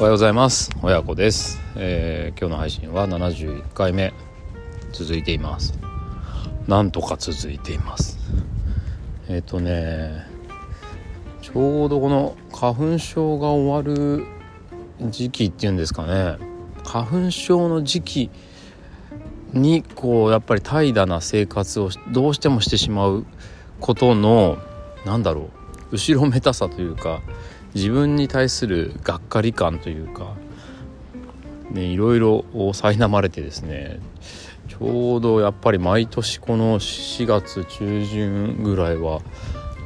おはようございます。親子です、えー、今日の配信は71回目。続いています。なんとか続いています。えっ、ー、とねちょうどこの花粉症が終わる時期っていうんですかね。花粉症の時期にこうやっぱり怠惰な生活をどうしてもしてしまうことのなんだろう後ろめたさというか自分に対するがっかり感というか、ね、いろいろ苛まれてですねちょうどやっぱり毎年この4月中旬ぐらいは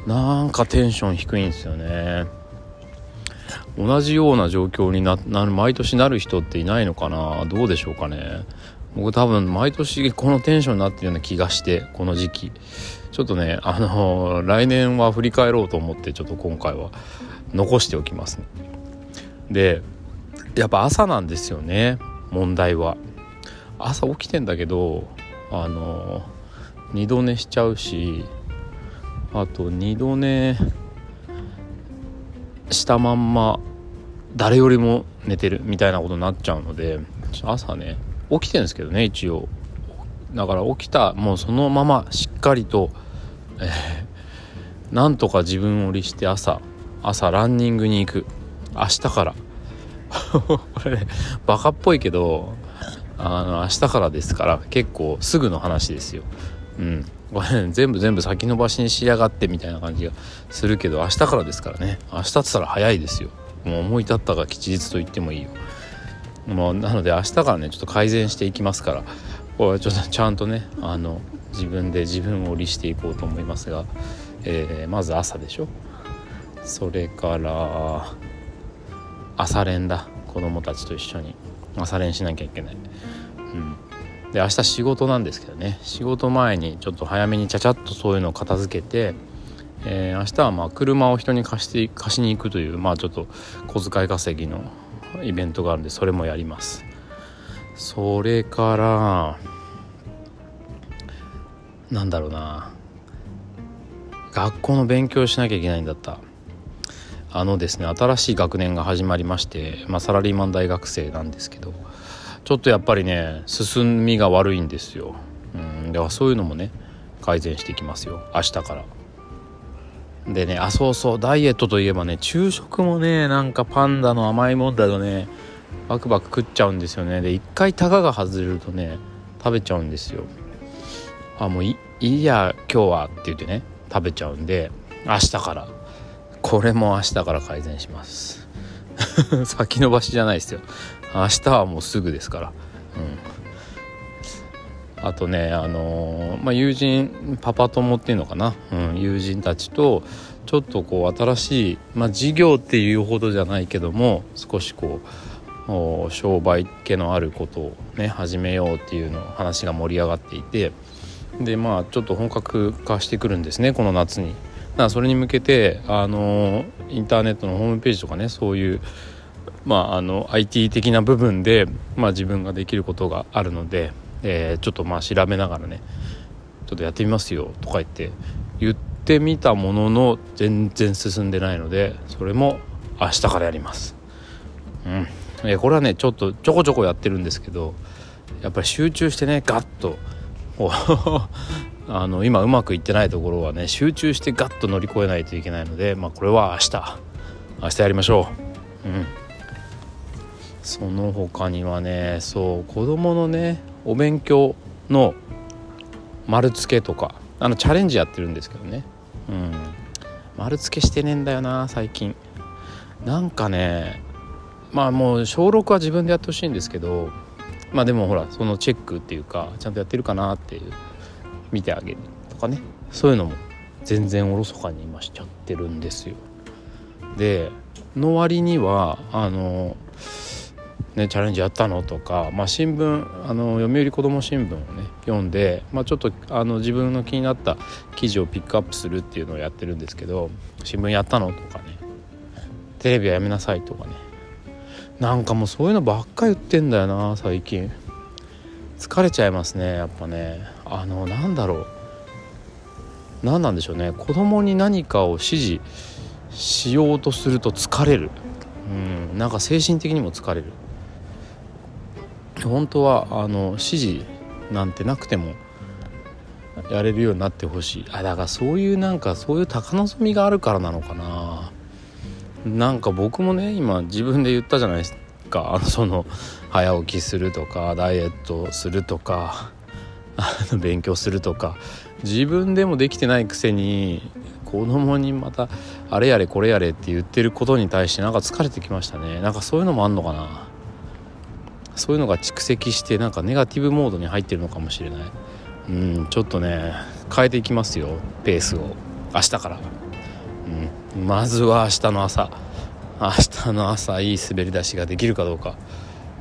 なんかテンション低いんですよね。同じような状況になな毎年なる人っていないのかな？どうでしょうかね。僕多分毎年このテンションになってるような気がしてこの時期。ちょっとねあの来年は振り返ろうと思ってちょっと今回は。残しておきます、ね、でやっぱ朝なんですよね。問題は。朝起きてんだけどあの二度寝しちゃうしあと二度寝したまんま誰よりも寝てるみたいなことになっちゃうので朝ね起きてるんですけどね一応。だから起きたもうそのまましっかりと、えー、なんとか自分を律して朝朝ランニングに行く。明日から。これ、ね、バカっぽいけどあの明日からですから結構すぐの話ですよ。うん。これ、ね、全部全部先延ばしにしやがってみたいな感じがするけど明日からですからね。明日って言ったら早いですよ。もう思い立ったが吉日と言ってもいいよ。もうなので明日からねちょっと改善していきますからこれちょっとちゃんとねあの自分で自分を律していこうと思いますが、えー、まず朝でしょ。それから朝練だ。子供たちと一緒に。朝練しなきゃいけない、うん、で明日仕事なんですけどね。仕事前にちょっと早めにちゃちゃっとそういうのを片付けて、えー、明日はまあ車を人に貸して貸しに行くというまあちょっと小遣い稼ぎのイベントがあるんでそれもやります。それからなんだろうな。学校の勉強しなきゃいけないんだった。あのですね新しい学年が始まりまして、まあ、サラリーマン大学生なんですけどちょっとやっぱりね進みが悪いんですよ、うん、ではそういうのもね改善していきますよ。明日から。でねあそうそうダイエットといえばね昼食もねなんかパンダの甘いもんだとねバクバク食っちゃうんですよね。で一回タガが外れるとね食べちゃうんですよ。あもういいや今日はって言ってね食べちゃうんで明日から。これも明日から改善します。先延ばしじゃないですよ。明日はもうすぐですから。うん。あとねあのー、まあ、友人パパ友っていうのかな、うん、友人たちとちょっとこう新しい、まあ、事業っていうほどじゃないけども少しこう商売気のあることをね始めようっていうの話が盛り上がっていて。でまあちょっと本格化してくるんですねこの夏に。だからそれに向けてあのインターネットのホームページとかねそういうまあ、あの IT 的な部分で、まあ、自分ができることがあるので、えー、ちょっとまあ調べながらねちょっとやってみますよとか言って言ってみたものの全然進んでないのでそれも明日からやります。うんえー、これはねちょっとちょこちょこやってるんですけどやっぱり集中してねガッとあの今うまくいってないところはね集中してガッと乗り越えないといけないので、まあ、これは明日。明日やりましょう。うん。その他にはねそう子供のねお勉強の丸付けとかあのチャレンジやってるんですけどね。うん。丸付けしてねえんだよな最近。なんかねまあもう小6は自分でやってほしいんですけどまあでもほらそのチェックっていうかちゃんとやってるかなっていう。見てあげるとかね。そういうのも全然おろそかに今しちゃってるんですよ。での割にはあのね、チャレンジやったのとか、まあ、新聞あの読売子ども新聞をね読んで、まあ、ちょっとあの自分の気になった記事をピックアップするっていうのをやってるんですけど新聞やったのとかね。テレビはやめなさいとかね。なんかもうそういうのばっか言ってんだよな最近。疲れちゃいますねやっぱね。あのなんだろう。何なんでしょうね。子供に何かを指示しようとすると疲れる。うんなんか精神的にも疲れる。本当はあの指示なんてなくてもやれるようになってほしい。あだからそういうなんかそういう高望みがあるからなのかな。なんか僕もね今自分で言ったじゃないですか。あのその早起きするとかダイエットするとか。あの勉強するとか自分でもできてないくせに子供にまたあれやれこれやれって言ってることに対してなんか疲れてきましたね。なんかそういうのもあんのかな。そういうのが蓄積してなんかネガティブモードに入ってるのかもしれない。うんちょっとね変えていきますよペースを。明日から、うん、まずは明日の朝。明日の朝いい滑り出しができるかどうか、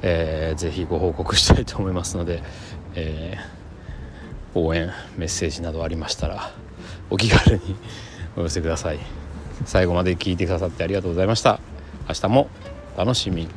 えー、ぜひご報告したいと思いますので、えー、応援メッセージなどありましたらお気軽にお寄せください。最後まで聞いてくださってありがとうございました。明日も楽しみに。